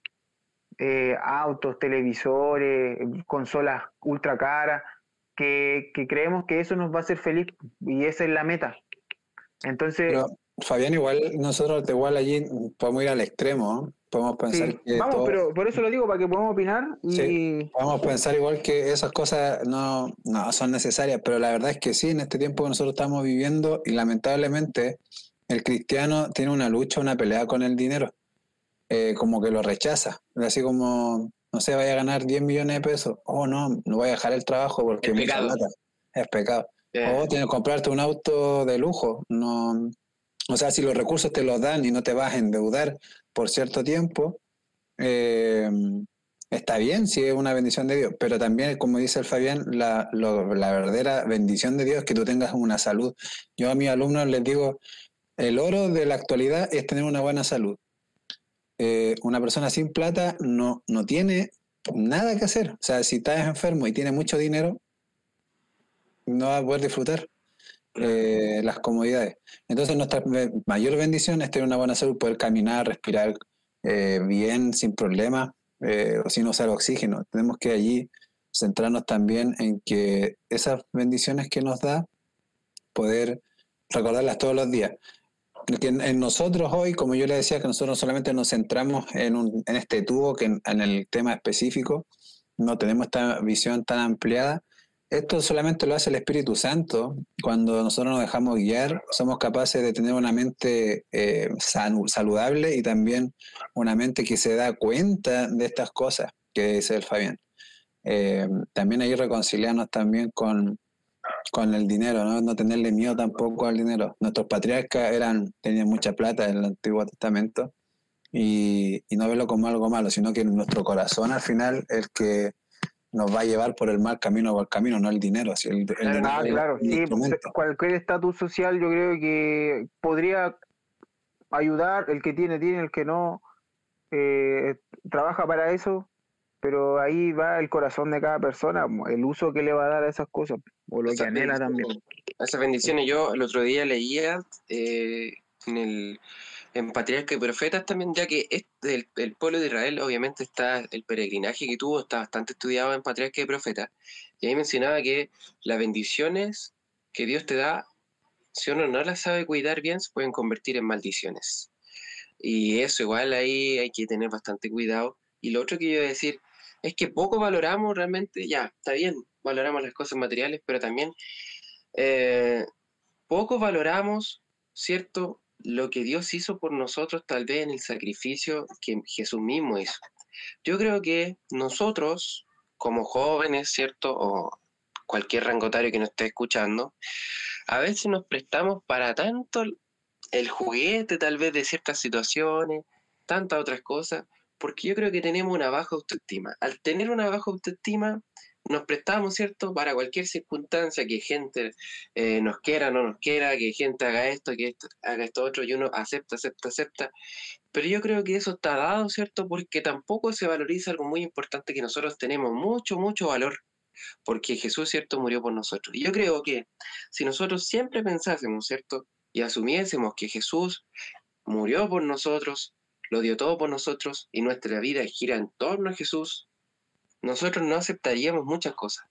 eh, autos, televisores, consolas ultra caras, que, creemos que eso nos va a hacer feliz y esa es la meta. Entonces... Fabián, igual nosotros igual allí podemos ir al extremo, podemos pensar que... Vamos, pero por eso lo digo, para que podamos opinar y... podemos pensar igual que esas cosas no, no son necesarias, pero la verdad es que sí, en este tiempo que nosotros estamos viviendo y lamentablemente el cristiano tiene una lucha, una pelea con el dinero. Eh, como que lo rechaza. Así como, no sé, vaya a ganar 10 millones de pesos. Oh, no, no voy a dejar el trabajo porque es pecado. Es pecado. O tienes que comprarte un auto de lujo. No, o sea, si los recursos te los dan y no te vas a endeudar por cierto tiempo, eh, está bien si es una bendición de Dios, pero también, como dice el Fabián, la, la verdadera bendición de Dios es que tú tengas una salud. Yo a mis alumnos les digo, el oro de la actualidad es tener una buena salud. Eh, una persona sin plata no, no tiene nada que hacer. O sea, si estás enfermo y tienes mucho dinero, no vas a poder disfrutar eh, las comodidades. Entonces, nuestra mayor bendición es tener una buena salud, poder caminar, respirar eh, bien, sin problemas, o sin usar oxígeno. Tenemos que allí centrarnos también en que esas bendiciones que nos da, poder recordarlas todos los días en, nosotros hoy, como yo le decía, que nosotros solamente nos centramos en, en este tubo, que en, el tema específico, no tenemos esta visión tan ampliada. Esto solamente lo hace el Espíritu Santo. Cuando nosotros nos dejamos guiar, somos capaces de tener una mente eh, saludable y también una mente que se da cuenta de estas cosas que dice el Fabián. Eh, también hay reconciliarnos también con, con el dinero, ¿no? no tenerle miedo tampoco al dinero. Nuestros patriarcas eran, tenían mucha plata en el Antiguo Testamento y, no verlo como algo malo, sino que nuestro corazón al final el que nos va a llevar por el mal camino o el camino, no el dinero. el, ah, claro, sí, cualquier estatus social yo creo que podría ayudar, el que tiene, tiene, el que no, eh, trabaja para eso, pero ahí va el corazón de cada persona, el uso que le va a dar a esas cosas, o lo que anhela también. Esas bendiciones, yo el otro día leía eh, en el en Patriarca y Profetas también, ya que el, el, pueblo de Israel obviamente está, el peregrinaje que tuvo está bastante estudiado en Patriarca y Profetas, y ahí mencionaba que las bendiciones que Dios te da, si uno no las sabe cuidar bien, se pueden convertir en maldiciones. Y eso igual ahí hay que tener bastante cuidado. Y lo otro que yo decir es que poco valoramos realmente, ya, está bien, valoramos las cosas materiales, pero también eh, poco valoramos, ¿cierto? Lo que Dios hizo por nosotros, tal vez en el sacrificio que Jesús mismo hizo. Yo creo que nosotros, como jóvenes, ¿cierto? O cualquier rangotario que nos esté escuchando, a veces nos prestamos para tanto el juguete, tal vez, de ciertas situaciones, tantas otras cosas, porque yo creo que tenemos una baja autoestima. Al tener una baja autoestima, nos prestamos, ¿cierto?, para cualquier circunstancia, que gente eh, nos quiera, no nos quiera, que gente haga esto, que haga esto otro, y uno acepta, acepta, acepta. Pero yo creo que eso está dado, ¿cierto?, porque tampoco se valoriza algo muy importante que nosotros tenemos mucho, mucho valor, porque Jesús, ¿cierto?, murió por nosotros. Y yo creo que si nosotros siempre pensásemos, ¿cierto?, y asumiésemos que Jesús murió por nosotros, lo dio todo por nosotros y nuestra vida gira en torno a Jesús, nosotros no aceptaríamos muchas cosas.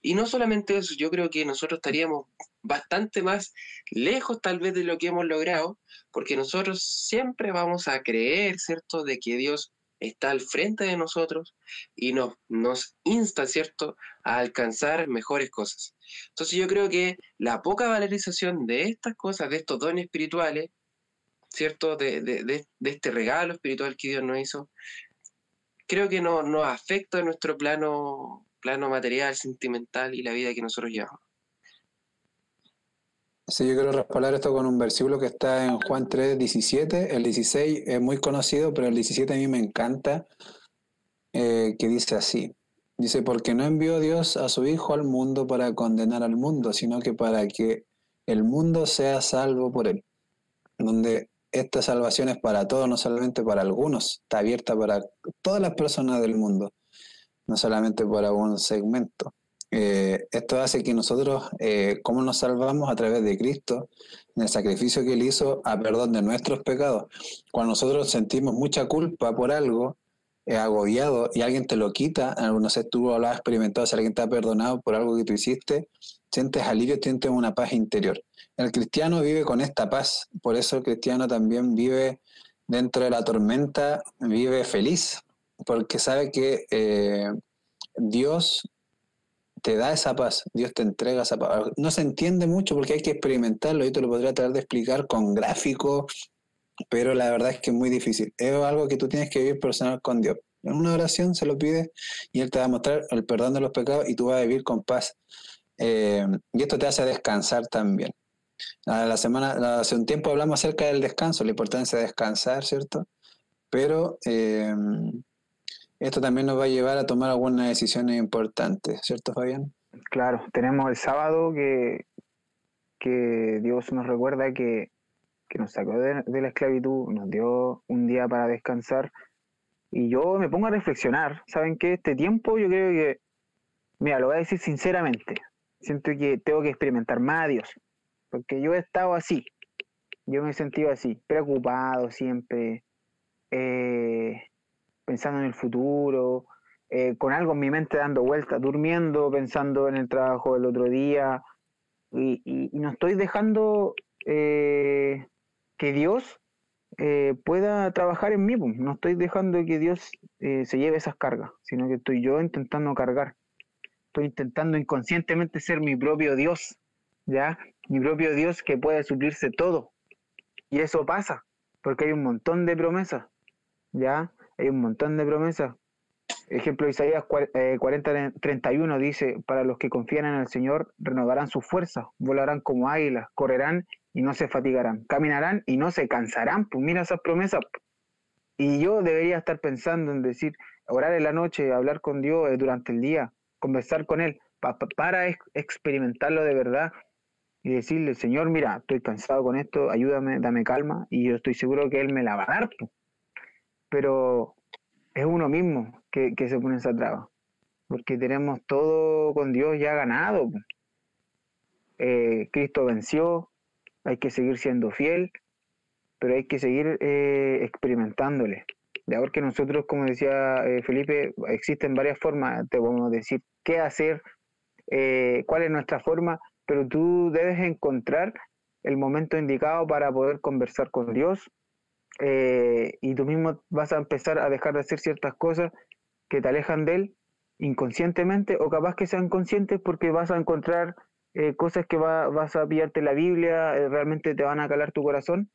Y no solamente eso, yo creo que nosotros estaríamos bastante más lejos tal vez de lo que hemos logrado, porque nosotros siempre vamos a creer, ¿cierto?, de que Dios está al frente de nosotros y nos, nos insta, ¿cierto?, a alcanzar mejores cosas. Entonces yo creo que la poca valorización de estas cosas, de estos dones espirituales, ¿cierto?, de, de, de, de este regalo espiritual que Dios nos hizo, creo que no, nos afecta a nuestro plano, plano material, sentimental y la vida que nosotros llevamos. Sí, yo quiero respaldar esto con un versículo que está en Juan 3, 17. El 16 es muy conocido, pero el 17 a mí me encanta, eh, que dice así. Dice, porque no envió Dios a su Hijo al mundo para condenar al mundo, sino que para que el mundo sea salvo por él. Donde esta salvación es para todos, no solamente para algunos, está abierta para todas las personas del mundo, no solamente para un segmento. Eh, esto hace que nosotros, eh, ¿cómo nos salvamos? A través de Cristo, en el sacrificio que Él hizo a perdón de nuestros pecados. Cuando nosotros sentimos mucha culpa por algo, eh, agobiado, y alguien te lo quita, no sé, tú lo has experimentado, si alguien te ha perdonado por algo que tú hiciste, sientes alivio, sientes una paz interior. El cristiano vive con esta paz, por eso el cristiano también vive dentro de la tormenta, vive feliz, porque sabe que eh, Dios te da esa paz, Dios te entrega esa paz. No se entiende mucho porque hay que experimentarlo, y te lo podría tratar de explicar con gráficos, pero la verdad es que es muy difícil. Es algo que tú tienes que vivir personal con Dios. En una oración se lo pides y Él te va a mostrar el perdón de los pecados y tú vas a vivir con paz. Eh, y esto te hace descansar también. La semana, hace un tiempo hablamos acerca del descanso, la importancia de descansar, ¿cierto? Pero eh, esto también nos va a llevar a tomar algunas decisiones importantes, ¿cierto, Fabián? Claro, tenemos el sábado que, que Dios nos recuerda que, nos sacó de, la esclavitud, nos dio un día para descansar. Y yo me pongo a reflexionar, ¿saben qué? Este tiempo yo creo que, mira, lo voy a decir sinceramente, siento que tengo que experimentar más a Dios, porque yo he estado así, yo me he sentido así, preocupado siempre, eh, pensando en el futuro, eh, con algo en mi mente dando vueltas, durmiendo, pensando en el trabajo del otro día, y, no estoy dejando eh, que Dios eh, pueda trabajar en mí, no estoy dejando que Dios se lleve esas cargas, sino que estoy yo intentando cargar, estoy intentando inconscientemente ser mi propio Dios, ¿ya? Mi propio Dios que puede suplirse todo. Y eso pasa, porque hay un montón de promesas, ¿ya? hay un montón de promesas. Ejemplo, Isaías 40, 31 eh, dice, para los que confían en el Señor, renovarán sus fuerzas, volarán como águilas, correrán y no se fatigarán, caminarán y no se cansarán. Pues mira esas promesas. Y yo debería estar pensando en decir, orar en la noche, hablar con Dios eh, durante el día, conversar con Él, para experimentarlo de verdad y decirle, Señor, mira, estoy cansado con esto, ayúdame, dame calma, y yo estoy seguro que Él me la va a dar. Pues pero es uno mismo que, se pone esa traba, porque tenemos todo con Dios ya ganado. Eh, Cristo venció, hay que seguir siendo fiel, pero hay que seguir eh, experimentándole. De ahora que nosotros, como decía eh, Felipe, existen varias formas, te podemos decir qué hacer, cuál es nuestra forma, pero tú debes encontrar el momento indicado para poder conversar con Dios, eh, y tú mismo vas a empezar a dejar de hacer ciertas cosas que te alejan de él inconscientemente o capaz que sean conscientes porque vas a encontrar eh, cosas que vas a pillarte la Biblia, eh, realmente te van a calar tu corazón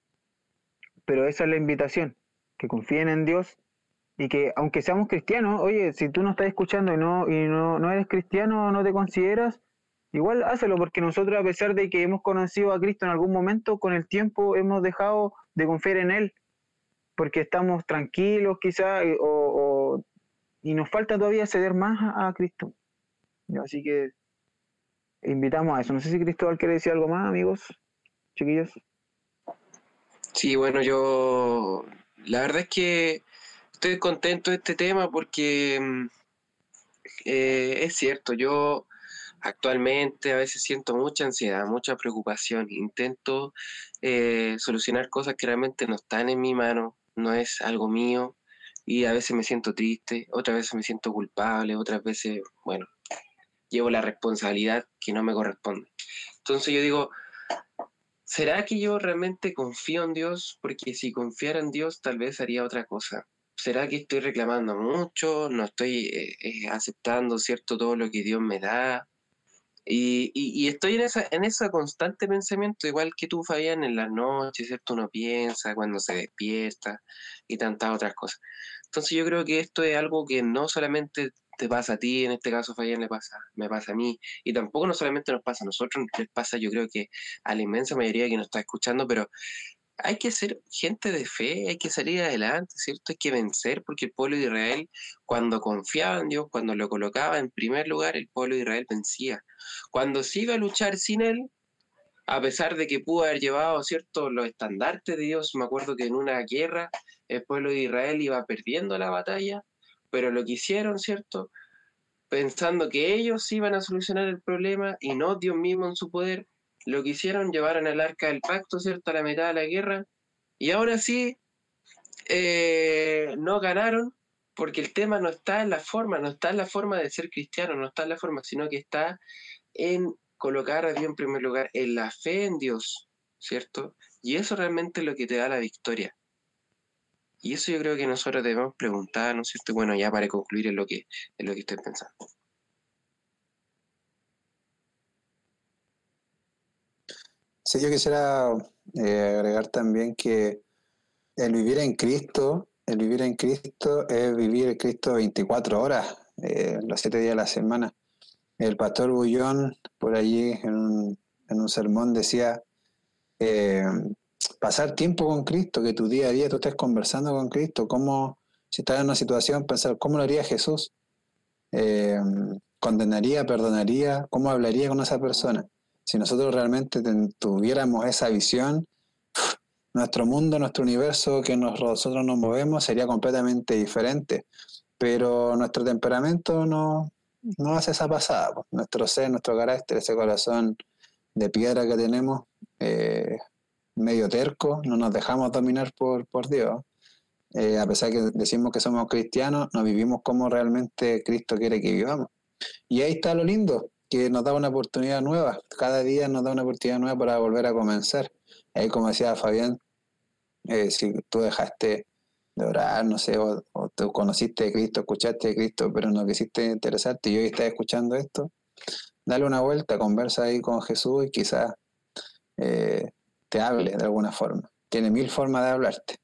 pero esa es la invitación, que confíen en Dios y que aunque seamos cristianos, oye, si tú no estás escuchando y no, y no, no eres cristiano o no te consideras, igual hácelo, porque nosotros a pesar de que hemos conocido a Cristo en algún momento, con el tiempo hemos dejado de confiar en Él, porque estamos tranquilos quizás, o, y nos falta todavía ceder más a, Cristo. Así que invitamos a eso. No sé si Cristóbal quiere decir algo más, amigos, chiquillos. Sí, bueno, yo la verdad es que estoy contento de este tema porque mm, eh, es cierto, yo actualmente a veces siento mucha ansiedad, mucha preocupación, intento eh, solucionar cosas que realmente no están en mi mano, no es algo mío y a veces me siento triste, otras veces me siento culpable, otras veces, bueno, llevo la responsabilidad que no me corresponde. Entonces yo digo, ¿será que yo realmente confío en Dios? Porque si confiara en Dios tal vez haría otra cosa. ¿Será que estoy reclamando mucho? ¿No estoy eh, eh, aceptando, cierto, todo lo que Dios me da? Y, y, estoy en esa, en ese constante pensamiento, igual que tú, Fabián, en las noches, ¿cierto? Uno piensa cuando se despierta y tantas otras cosas. Entonces yo creo que esto es algo que no solamente te pasa a ti, en este caso Fabián le pasa, me pasa a mí, y tampoco no solamente nos pasa a nosotros, les pasa yo creo que a la inmensa mayoría que nos está escuchando, pero hay que ser gente de fe, hay que salir adelante, ¿cierto? Hay que vencer, porque el pueblo de Israel, cuando confiaba en Dios, cuando lo colocaba en primer lugar, el pueblo de Israel vencía. Cuando se iba a luchar sin él, a pesar de que pudo haber llevado, ¿cierto?, los estandartes de Dios, me acuerdo que en una guerra el pueblo de Israel iba perdiendo la batalla, pero lo que hicieron, ¿cierto? Pensando que ellos iban a solucionar el problema y no Dios mismo en su poder, lo que hicieron, llevaron el arca del pacto, ¿cierto?, a la mitad de la guerra, y ahora sí, eh, no ganaron, porque el tema no está en la forma, no está en la forma de ser cristiano, no está en la forma, sino que está en colocar a Dios en primer lugar, en la fe en Dios, ¿cierto? Y eso realmente es lo que te da la victoria. Y eso yo creo que nosotros debemos preguntar, ¿no es cierto? Bueno, ya para concluir en lo que, en lo que estoy pensando. Sí, yo quisiera eh, agregar también que el vivir en Cristo, el vivir en Cristo es vivir en Cristo 24 horas, eh, los siete días de la semana. El pastor Bullón, por allí en un, en un sermón, decía, eh, pasar tiempo con Cristo, que tu día a día tú estés conversando con Cristo, cómo, si estás en una situación, pensar, ¿cómo lo haría Jesús? Eh, ¿Condenaría, perdonaría? ¿Cómo hablaría con esa persona? Si nosotros realmente tuviéramos esa visión, nuestro mundo, nuestro universo que nosotros nos movemos sería completamente diferente. Pero nuestro temperamento no, no hace esa pasada. Nuestro ser, nuestro carácter, ese corazón de piedra que tenemos, eh, medio terco, no nos dejamos dominar por, por Dios. Eh, a pesar que decimos que somos cristianos, no vivimos como realmente Cristo quiere que vivamos. Y ahí está lo lindo, que nos da una oportunidad nueva. Cada día nos da una oportunidad nueva para volver a comenzar. Ahí, como decía Fabián, eh, si tú dejaste de orar, no sé, o, tú conociste a Cristo, escuchaste a Cristo, pero no quisiste interesarte y hoy estás escuchando esto, dale una vuelta, conversa ahí con Jesús y quizás eh, te hable de alguna forma. Tiene mil formas de hablarte.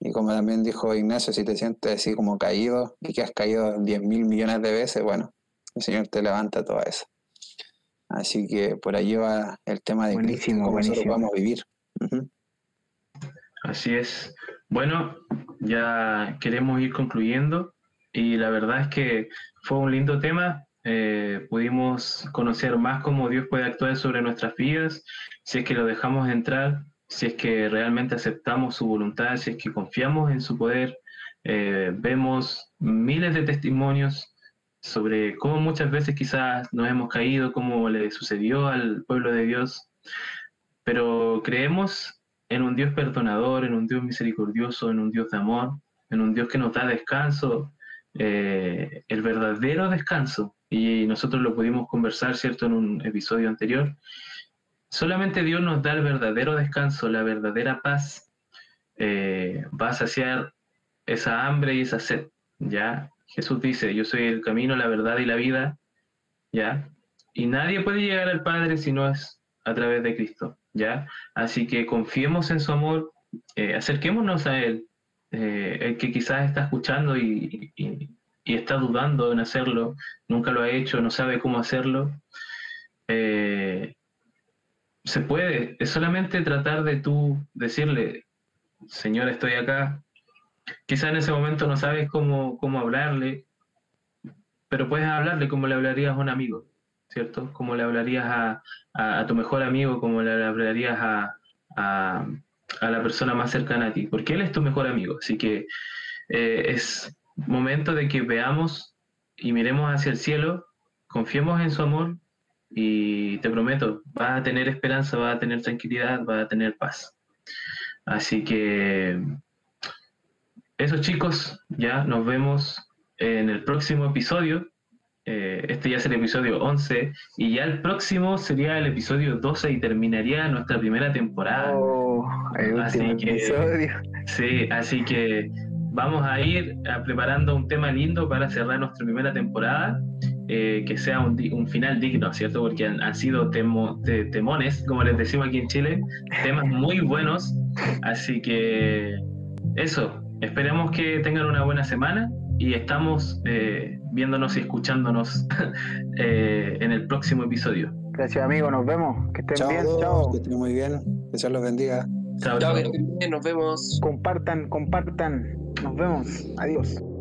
Y como también dijo Ignacio, si te sientes así como caído y que has caído diez mil millones de veces, bueno, el Señor te levanta todo eso. Así que por ahí va el tema de buenísimo, cómo nosotros vamos a vivir. Así es. Bueno, ya queremos ir concluyendo y la verdad es que fue un lindo tema. Eh, pudimos conocer más cómo Dios puede actuar sobre nuestras vidas si es que lo dejamos entrar, si es que realmente aceptamos su voluntad, si es que confiamos en su poder. Eh, vemos miles de testimonios sobre cómo muchas veces quizás nos hemos caído, cómo le sucedió al pueblo de Dios, pero creemos en un Dios perdonador, en un Dios misericordioso, en un Dios de amor, en un Dios que nos da descanso, eh, el verdadero descanso. Y nosotros lo pudimos conversar, ¿cierto?, en un episodio anterior. Solamente Dios nos da el verdadero descanso, la verdadera paz. Eh, va a saciar esa hambre y esa sed, ¿ya? Jesús dice, yo soy el camino, la verdad y la vida, ¿ya? Y nadie puede llegar al Padre si no es a través de Cristo, ¿ya? Así que confiemos en su amor, eh, acerquémonos a Él, eh, el que quizás está escuchando y, está dudando en hacerlo, nunca lo ha hecho, no sabe cómo hacerlo. se puede, es solamente tratar de tú decirle, Señor, estoy acá. Quizás en ese momento no sabes cómo, cómo hablarle, pero puedes hablarle como le hablarías a un amigo, ¿cierto? Como le hablarías a, a, tu mejor amigo, como le hablarías a, a, la persona más cercana a ti, porque él es tu mejor amigo. Así que eh, es momento de que veamos y miremos hacia el cielo, confiemos en su amor y te prometo, vas a tener esperanza, vas a tener tranquilidad, vas a tener paz. Así que eso chicos, ya nos vemos en el próximo episodio. Eh, este ya es el episodio 11 y ya el próximo sería el episodio 12 y terminaría nuestra primera temporada. Oh, así que, episodio. Sí, así que vamos a ir preparando un tema lindo para cerrar nuestra primera temporada. Eh, que sea un, un, final digno, ¿cierto? Porque han, sido temo, temones, como les decimos aquí en Chile, temas muy buenos. Así que eso, esperemos que tengan una buena semana y estamos eh, viéndonos y escuchándonos eh, en el próximo episodio. Gracias, amigo. Nos vemos. Que estén bien. Chao. Que estén muy bien. Que Dios los bendiga. Chao, chao. Nos vemos. Compartan, compartan. Nos vemos. Adiós.